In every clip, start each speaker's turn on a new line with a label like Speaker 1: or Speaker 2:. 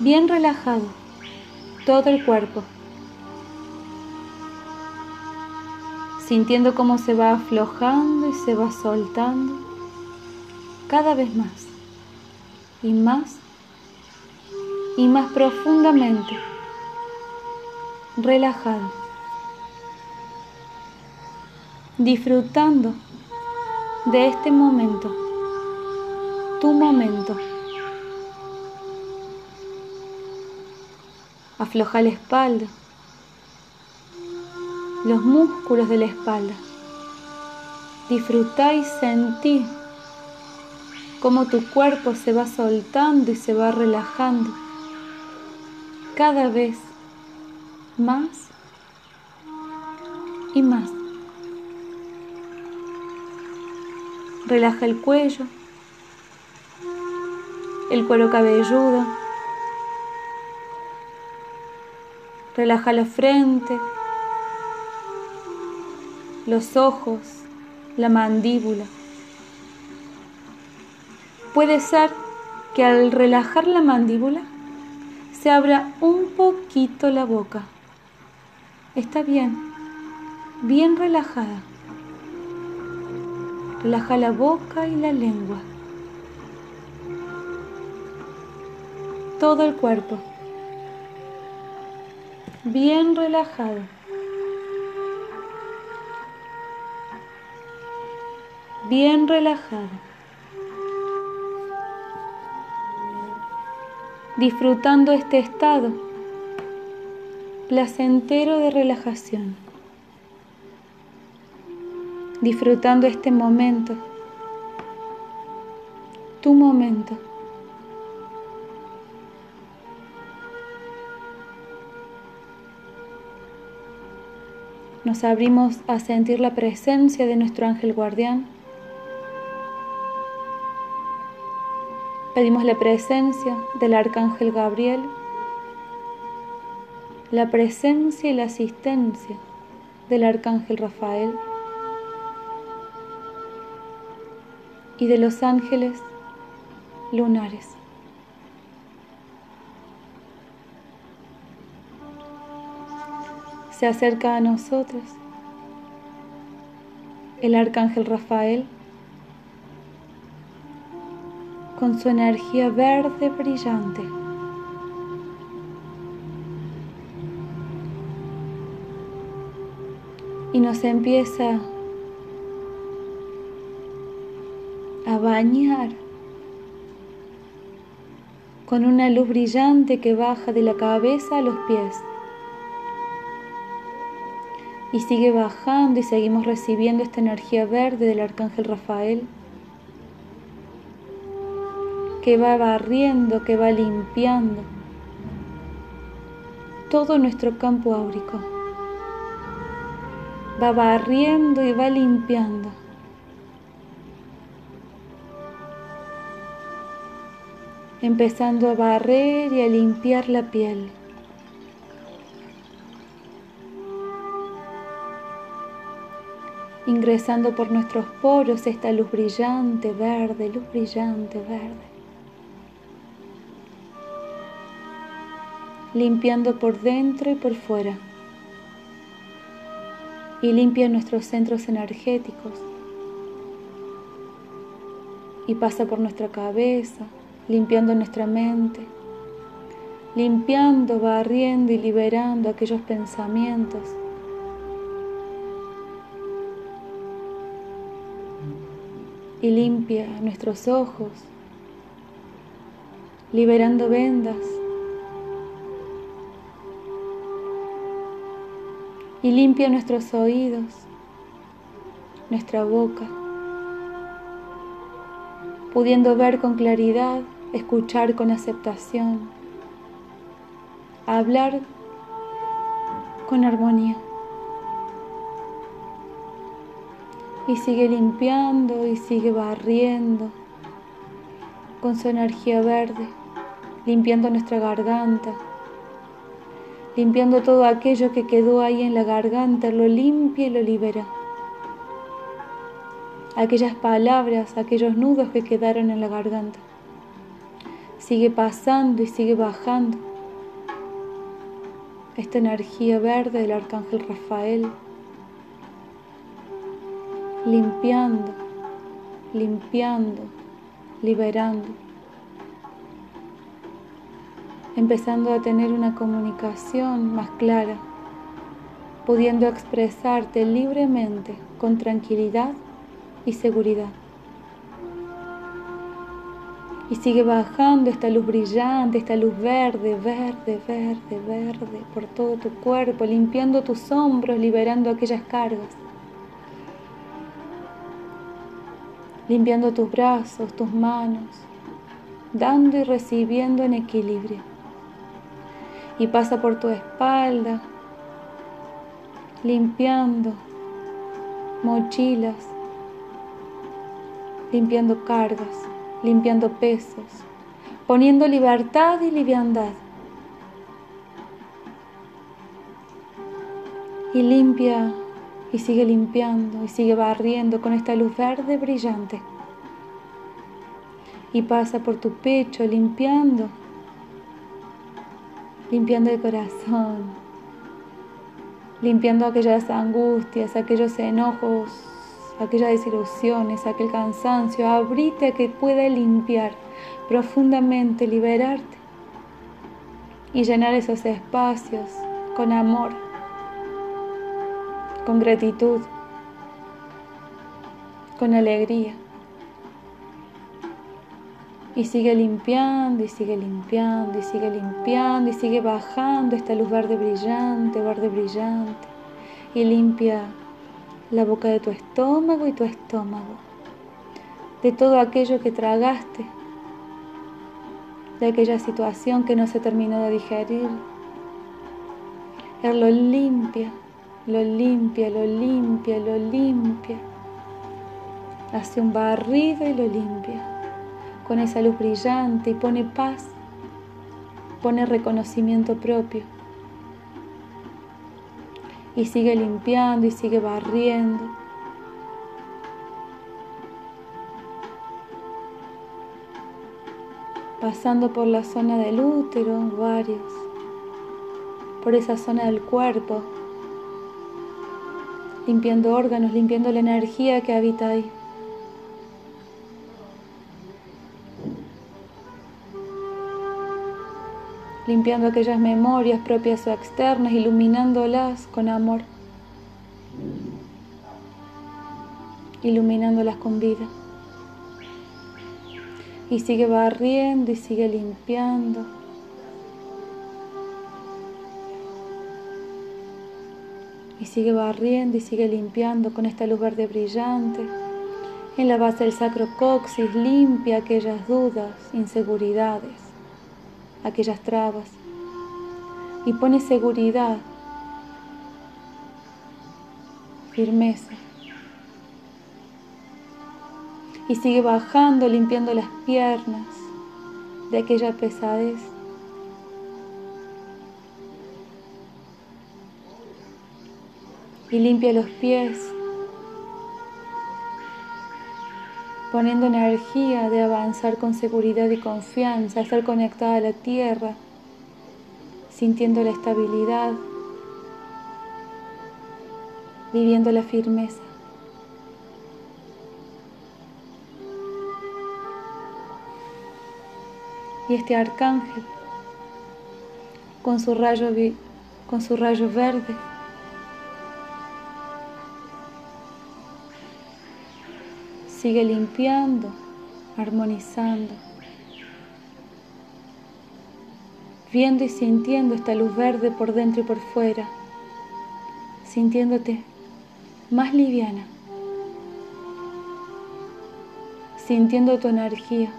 Speaker 1: bien relajado, todo el cuerpo, sintiendo cómo se va aflojando y se va soltando. Cada vez más. Y más. Y más profundamente, relajado, disfrutando de este momento, tu momento. Afloja la espalda, los músculos de la espalda. Disfruta y sentí cómo tu cuerpo se va soltando y se va relajando cada vez más y más. Relaja el cuello, el cuero cabelludo, relaja la frente, los ojos, la mandíbula. Puede ser que al relajar la mandíbula se abra un poquito la boca. Está bien, bien relajada. Relaja la boca y la lengua. Todo el cuerpo. Bien relajado. Bien relajado. disfrutando este estado placentero de relajación, disfrutando este momento, tu momento. Nos abrimos a sentir la presencia de nuestro ángel guardián Pedimos la presencia del Arcángel Gabriel, la presencia y la asistencia del Arcángel Rafael y de los ángeles lunares. Se acerca a nosotros el Arcángel Rafael con su energía verde brillante. Y nos empieza a bañar con una luz brillante que baja de la cabeza a los pies. Y sigue bajando y seguimos recibiendo esta energía verde del arcángel Rafael que va barriendo, que va limpiando todo nuestro campo áurico. Va barriendo y va limpiando. Empezando a barrer y a limpiar la piel. Ingresando por nuestros poros esta luz brillante, verde, luz brillante, verde. limpiando por dentro y por fuera. Y limpia nuestros centros energéticos. Y pasa por nuestra cabeza, limpiando nuestra mente, limpiando, barriendo y liberando aquellos pensamientos. Y limpia nuestros ojos, liberando vendas, y limpia nuestros oídos, nuestra boca, pudiendo ver con claridad, escuchar con aceptación, hablar con armonía. Y sigue limpiando y sigue barriendo con su energía verde, limpiando nuestra garganta limpiando todo aquello que quedó ahí en la garganta, lo limpia y lo libera. Aquellas palabras, aquellos nudos que quedaron en la garganta. sigue pasando y sigue bajando esta energía verde del arcángel Rafael, limpiando, limpiando, liberando, empezando a tener una comunicación más clara, pudiendo expresarte libremente con tranquilidad y seguridad y sigue bajando esta luz brillante, esta luz verde, verde, verde, verde por todo tu cuerpo, limpiando tus hombros, liberando aquellas cargas. Limpiando tus brazos, tus manos, dando y recibiendo en equilibrio. Y pasa por tu espalda, limpiando mochilas, limpiando cargas limpiando pesos, poniendo libertad y liviandad. Y limpia y sigue limpiando y sigue barriendo con esta luz verde brillante. Y pasa por tu pecho limpiando, limpiando el corazón, limpiando aquellas angustias, aquellos enojos aquellas desilusiones, aquel cansancio, abrite que pueda limpiar profundamente, liberarte y llenar esos espacios con amor, con gratitud, con alegría. Y sigue limpiando, y sigue limpiando, y sigue limpiando, y sigue bajando esta luz verde brillante, verde brillante. Y limpia la boca de tu estómago y tu estómago, de todo aquello que tragaste, de aquella situación que no se terminó de digerir. Él lo limpia, lo limpia, lo limpia, lo limpia. Hace un barrido y lo limpia con esa luz brillante y pone paz, pone reconocimiento propio y sigue limpiando y sigue barriendo. Pasando por la zona del útero, varios, por esa zona del cuerpo, limpiando órganos, limpiando la energía que habita ahí. limpiando aquellas memorias propias o externas, iluminándolas con amor, iluminándolas con vida. Y sigue barriendo y sigue limpiando. Y sigue barriendo y sigue limpiando con esta luz verde brillante. En la base del sacro coxis limpia aquellas dudas, inseguridades aquellas trabas y pone seguridad, firmeza. Y sigue bajando, limpiando las piernas de aquella pesadez. Y limpia los pies poniendo energía de avanzar con seguridad y confianza, estar conectada a la tierra, sintiendo la estabilidad, viviendo la firmeza. Y este arcángel, con su rayo, con su rayo verde, Sigue limpiando, armonizando, viendo y sintiendo esta luz verde por dentro y por fuera, sintiéndote más liviana, sintiendo tu energía,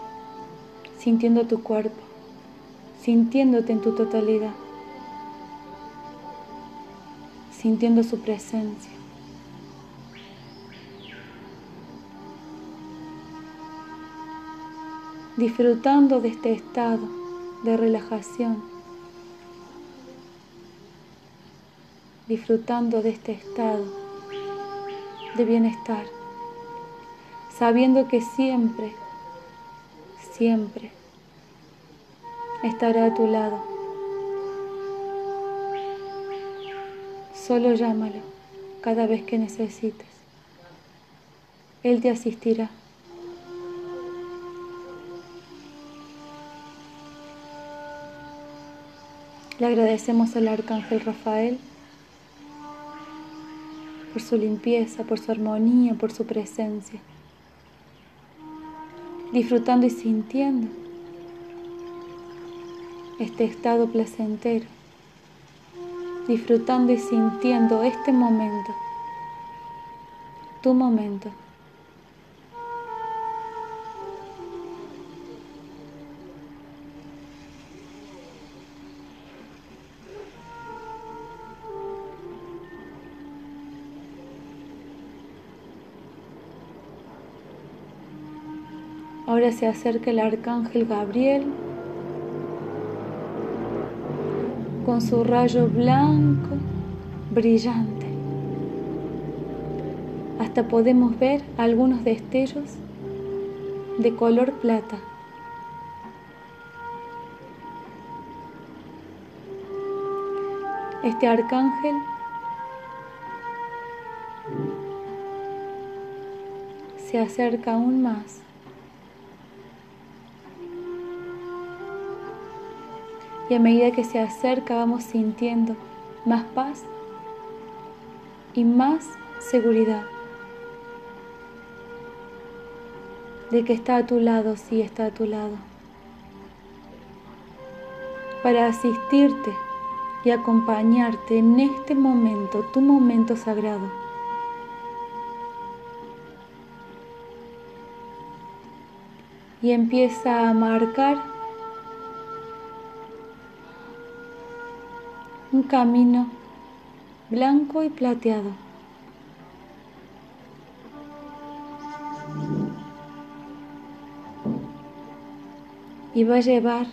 Speaker 1: sintiendo tu cuerpo, sintiéndote en tu totalidad, sintiendo su presencia. Disfrutando de este estado de relajación, disfrutando de este estado de bienestar, sabiendo que siempre, siempre estará a tu lado. Solo llámalo cada vez que necesites. Él te asistirá. Le agradecemos al Arcángel Rafael por su limpieza, por su armonía, por su presencia, disfrutando y sintiendo este estado placentero, disfrutando y sintiendo este momento, tu momento. Ahora se acerca el arcángel Gabriel con su rayo blanco brillante. Hasta podemos ver algunos destellos de color plata. Este arcángel se acerca aún más y a medida que se acerca vamos sintiendo más paz y más seguridad de que está a tu lado, sí está a tu lado, para asistirte y acompañarte en este momento, tu momento sagrado. Y empieza a marcar un camino blanco y plateado. Y va a llevar,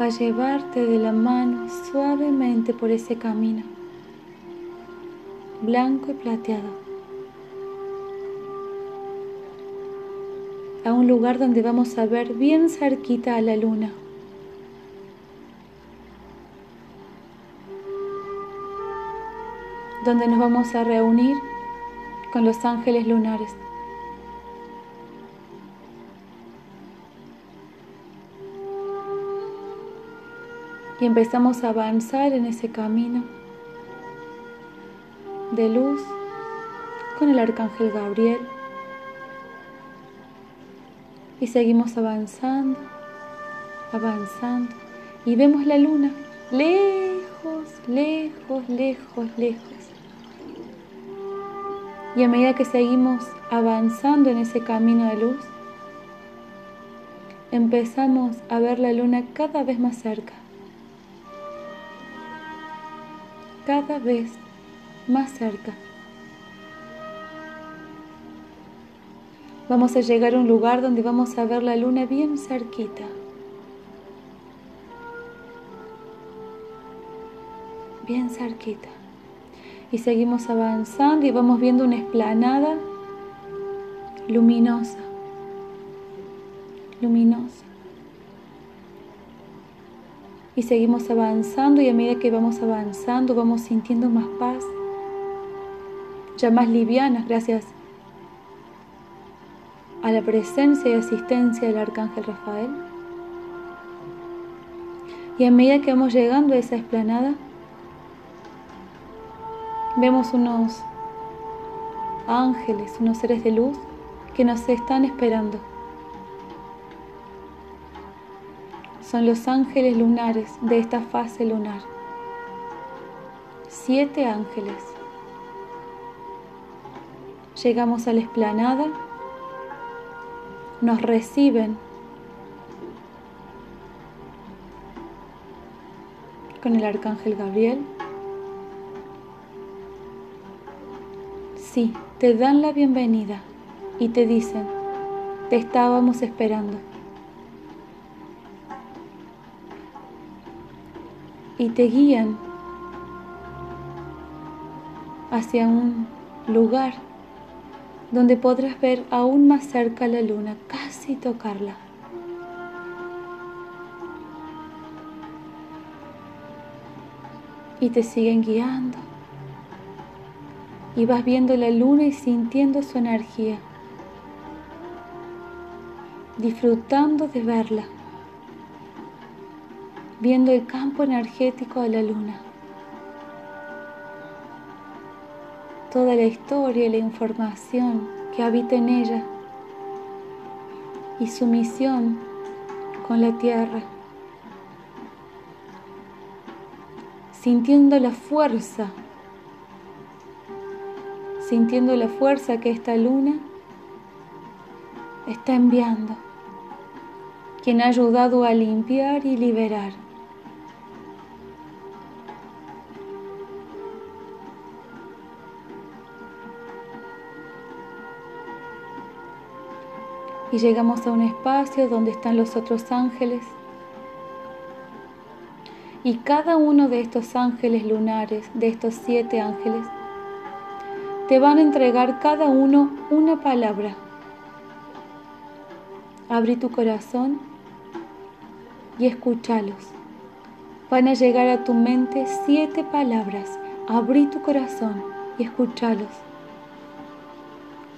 Speaker 1: va a llevarte de la mano suavemente por ese camino, blanco y plateado. A un lugar donde vamos a ver bien cerquita a la luna. Donde nos vamos a reunir con los ángeles lunares. Y empezamos a avanzar en ese camino de luz con el arcángel Gabriel y seguimos avanzando, avanzando y vemos la luna lejos, lejos, lejos, lejos. Y a medida que seguimos avanzando en ese camino de luz, empezamos a ver la luna cada vez más cerca. Cada vez más cerca. Vamos a llegar a un lugar donde vamos a ver la luna bien cerquita. Bien cerquita. Y seguimos avanzando y vamos viendo una esplanada luminosa. Luminosa. Y seguimos avanzando y a medida que vamos avanzando vamos sintiendo más paz, ya más livianas gracias a la presencia y asistencia del Arcángel Rafael. Y a medida que vamos llegando a esa esplanada, vemos unos ángeles, unos seres de luz que nos están esperando. Son los ángeles lunares de esta fase lunar. Siete ángeles. Llegamos a la esplanada nos reciben con el arcángel Gabriel. Sí, te dan la bienvenida y te dicen, te estábamos esperando. Y te guían hacia un lugar donde podrás ver aún más cerca la luna, casi tocarla. Y te siguen guiando. Y vas viendo la luna y sintiendo su energía, disfrutando de verla, viendo el campo energético de la luna. Toda la historia y la información que habita en ella y su misión con la tierra, sintiendo la fuerza, sintiendo la fuerza que esta luna está enviando, quien ha ayudado a limpiar y liberar. Y llegamos a un espacio donde están los otros ángeles. Y cada uno de estos ángeles lunares, de estos siete ángeles, te van a entregar cada uno una palabra. Abrí tu corazón y escúchalos. Van a llegar a tu mente siete palabras. Abrí tu corazón y escúchalos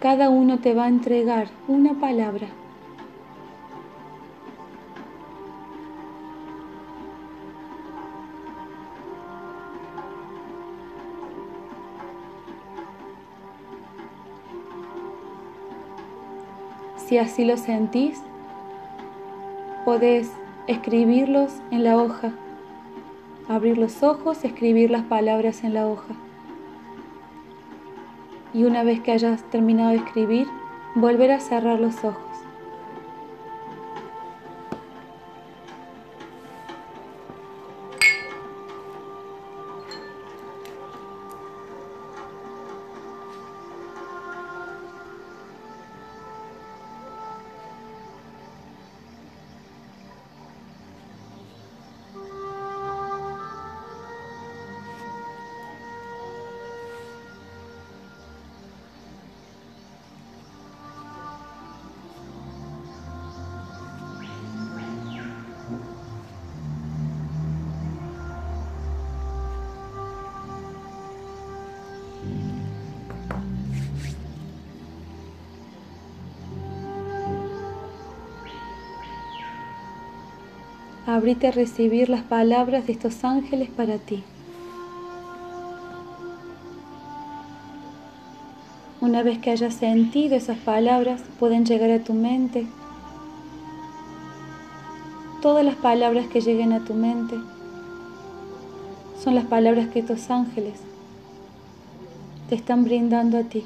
Speaker 1: cada uno te va a entregar una palabra. Si así lo sentís, podés escribirlos en la hoja, abrir los ojos, escribir las palabras en la hoja y una vez que hayas terminado de escribir, volver a cerrar los ojos. Abrite a recibir las palabras de estos ángeles para ti. Una vez que hayas sentido esas palabras, pueden llegar a tu mente. Todas las palabras que lleguen a tu mente son las palabras que estos ángeles te están brindando a ti.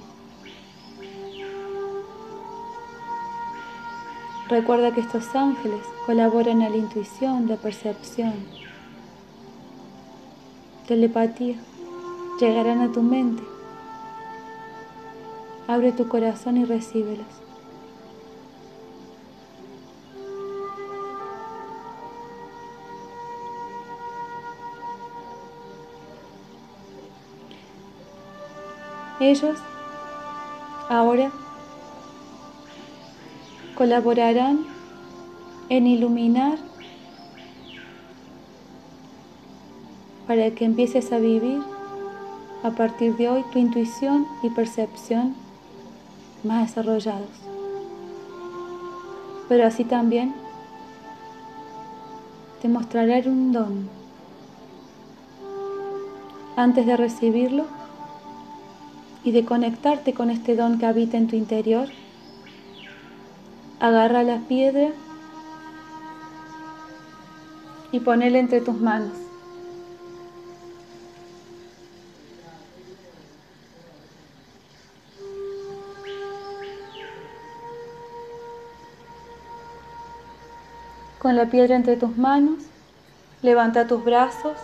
Speaker 1: Recuerda que estos ángeles colaboran a la intuición, la percepción, telepatía. Llegarán a tu mente. Abre tu corazón y recíbelos. Ellos ahora colaborarán en iluminar para que empieces a vivir a partir de hoy tu intuición y percepción más desarrollados. Pero así también te mostraré un don. Antes de recibirlo y de conectarte con este don que habita en tu interior, agarra la piedra y ponela entre tus manos. Con la piedra entre tus manos, levanta tus brazos,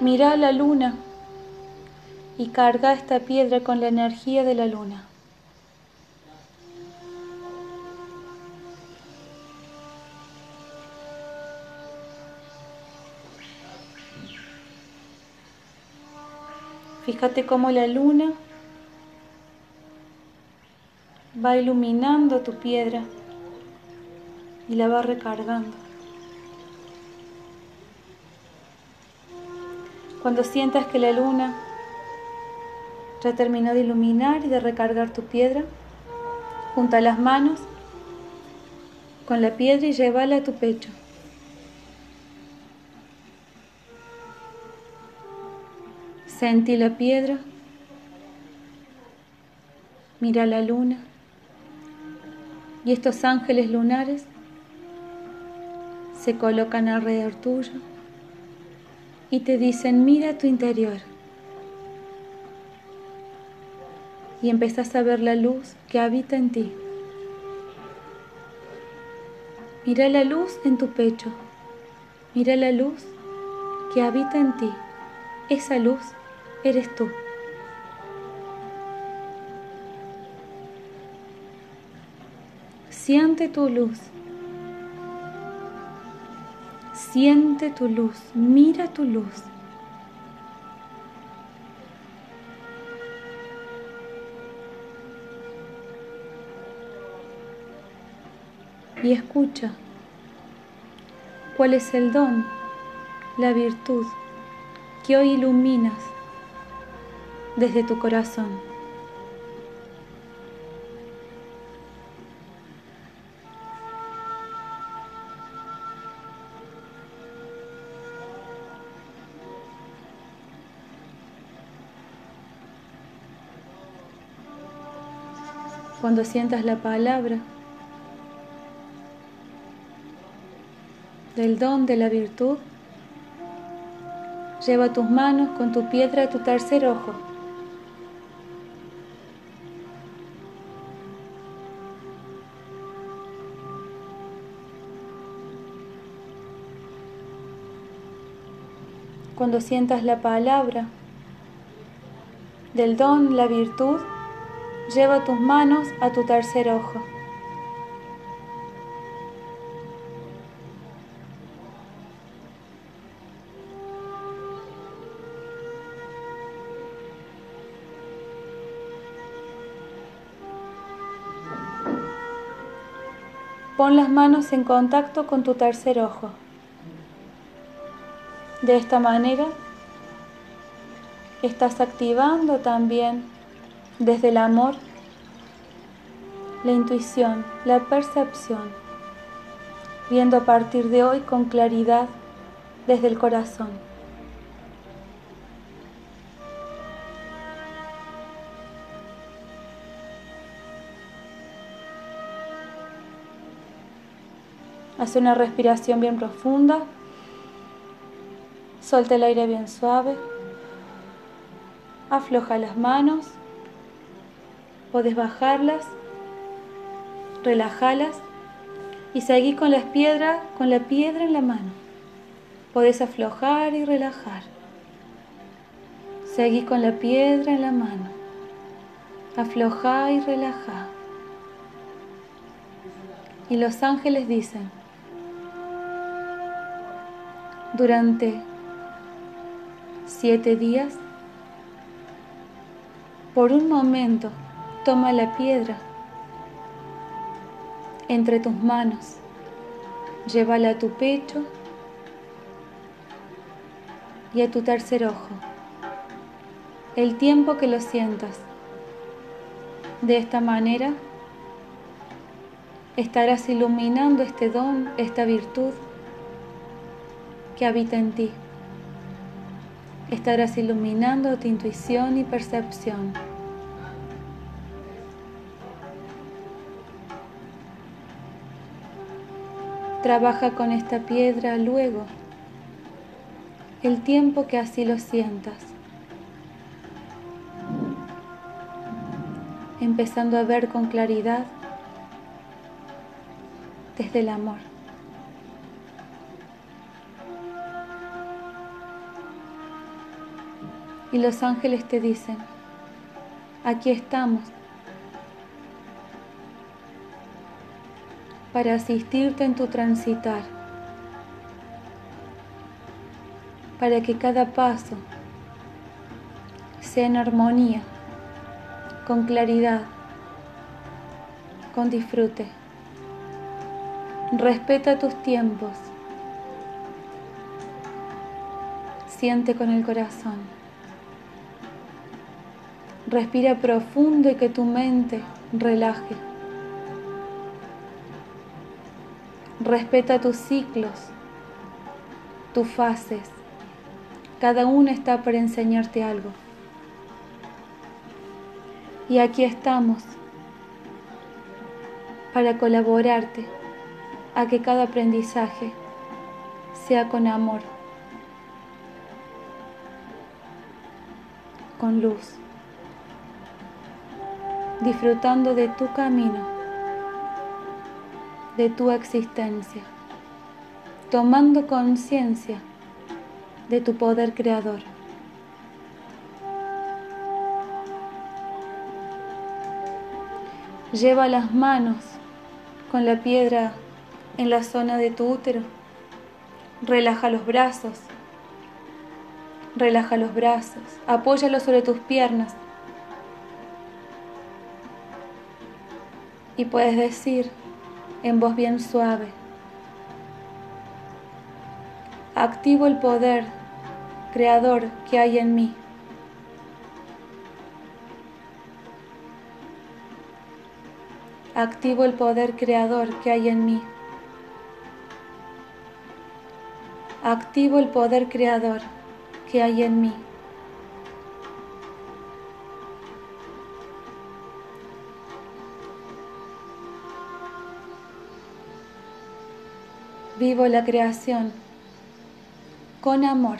Speaker 1: mira la luna y carga esta piedra con la energía de la luna. Fíjate cómo la luna va iluminando tu piedra y la va recargando. Cuando sientas que la luna ya terminó de iluminar y de recargar tu piedra, junta las manos con la piedra y llévala a tu pecho. Sentí la piedra, mira la luna y estos ángeles lunares se colocan alrededor tuyo y te dicen, mira tu interior. Y empezás a ver la luz que habita en ti. Mira la luz en tu pecho. Mira la luz que habita en ti. Esa luz eres tú. Siente tu luz. Siente tu luz. Mira tu luz. Y escucha cuál es el don, la virtud que hoy iluminas desde tu corazón. Cuando sientas la palabra del don de la virtud, lleva tus manos con tu piedra a tu tercer ojo. Cuando sientas la palabra del don, la virtud, lleva tus manos a tu tercer ojo. Pon las manos en contacto con tu tercer ojo. De esta manera estás activando también desde el amor la intuición, la percepción, viendo a partir de hoy con claridad desde el corazón. Hace una respiración bien profunda. Suelta el aire bien suave. Afloja las manos. Puedes bajarlas. Relajalas. Y seguir con las piedras, con la piedra en la mano. Puedes aflojar y relajar. Seguí con la piedra en la mano. Afloja y relaja. Y los ángeles dicen, durante siete días, por un momento toma la piedra entre tus manos, llévala a tu pecho y a tu tercer ojo, el tiempo que lo sientas. De esta manera estarás iluminando este don, esta virtud que habita en ti estarás iluminando tu intuición y percepción. Trabaja con esta piedra luego, el tiempo que así lo sientas. Empezando a ver con claridad desde el amor. Y los ángeles te dicen, aquí estamos para asistirte en tu transitar, para que cada paso sea en armonía, con claridad, con disfrute. Respeta tus tiempos. Siente con el corazón. Respira profundo y que tu mente relaje. Respeta tus ciclos, tus fases. Cada una está para enseñarte algo. Y aquí estamos para colaborarte a que cada aprendizaje sea con amor, con luz, disfrutando de tu camino, de tu existencia, tomando conciencia de tu poder creador. Lleva las manos con la piedra en la zona de tu útero. Relaja los brazos. Relaja los brazos. Apóyalos sobre tus piernas. Y puedes decir en voz bien suave, activo el poder creador que hay en mí. Activo el poder creador que hay en mí. activo el poder creador que hay en mí. Vivo la creación con amor.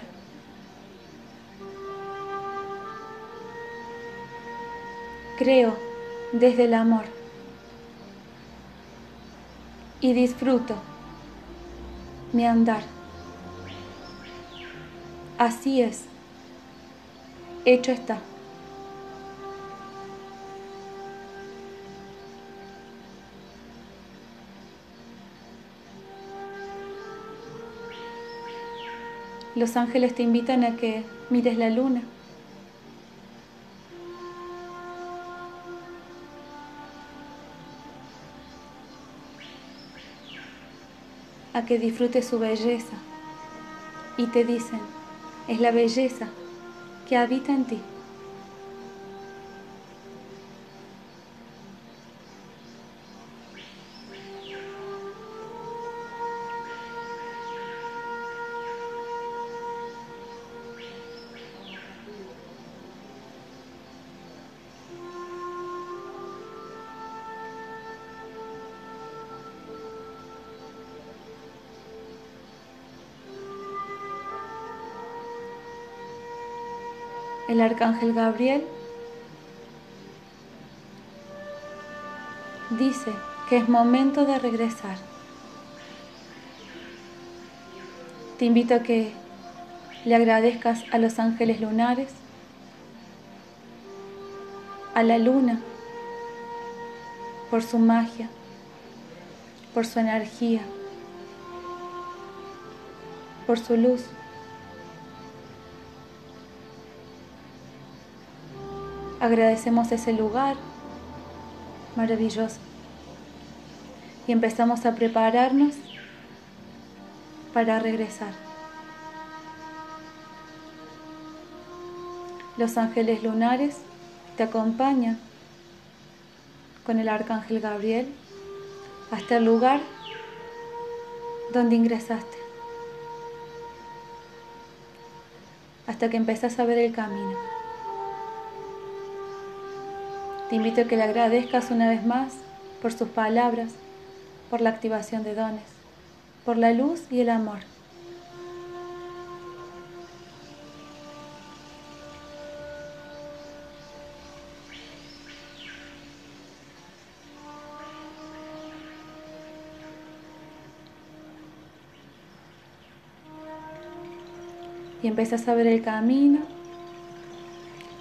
Speaker 1: Creo desde el amor y disfruto mi andar. Así es. Hecho está. Los ángeles te invitan a que mires la luna. a que disfrutes su belleza y te dicen, es la belleza que habita en ti. El arcángel Gabriel dice que es momento de regresar. Te invito a que le agradezcas a los ángeles lunares, a la luna, por su magia, por su energía, por su luz. Agradecemos ese lugar maravilloso y empezamos a prepararnos para regresar. Los ángeles lunares te acompañan con el arcángel Gabriel hasta el lugar donde ingresaste, hasta que empezás a ver el camino. Te invito a que le agradezcas una vez más por sus palabras, por la activación de dones, por la luz y el amor. Y empiezas a ver el camino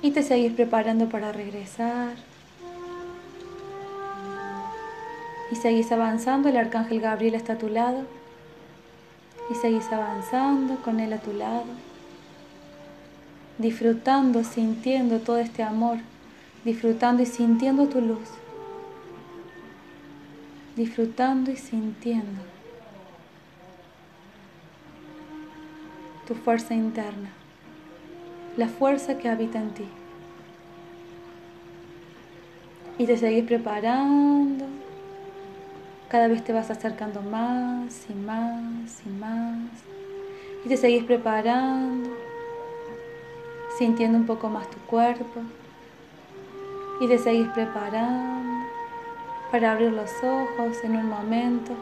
Speaker 1: y te seguís preparando para regresar. Y seguís avanzando, el arcángel Gabriel está a tu lado. Y seguís avanzando con él a tu lado. disfrutando, sintiendo todo este amor, disfrutando y sintiendo tu luz, disfrutando y sintiendo tu fuerza interna, la fuerza que habita en ti. Y te seguís preparando, cada vez te vas acercando más y más y más. Y te seguís preparando sintiendo un poco más tu cuerpo. Y te seguís preparando para abrir los ojos en un momento.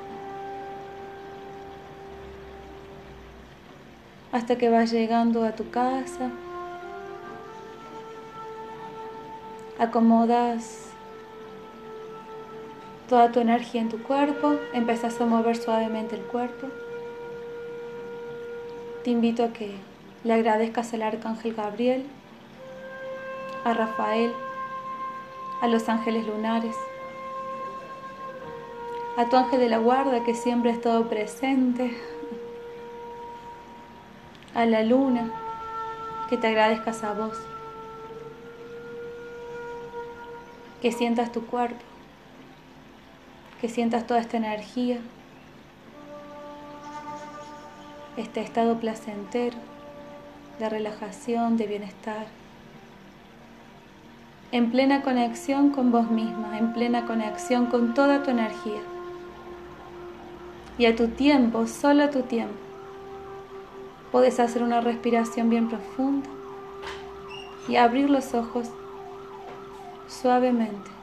Speaker 1: Hasta que vas llegando a tu casa. Acomodas toda tu energía en tu cuerpo empezás a mover suavemente el cuerpo. Te invito a que le agradezcas al arcángel Gabriel, a Rafael, a los ángeles lunares, a tu ángel de la guarda que siempre ha estado presente, a la luna, que te agradezcas a vos, que sientas tu cuerpo, que sientas toda esta energía, este estado placentero de relajación, de bienestar, en plena conexión con vos misma, en plena conexión con toda tu energía. Y a tu tiempo, solo a tu tiempo, puedes hacer una respiración bien profunda y abrir los ojos suavemente.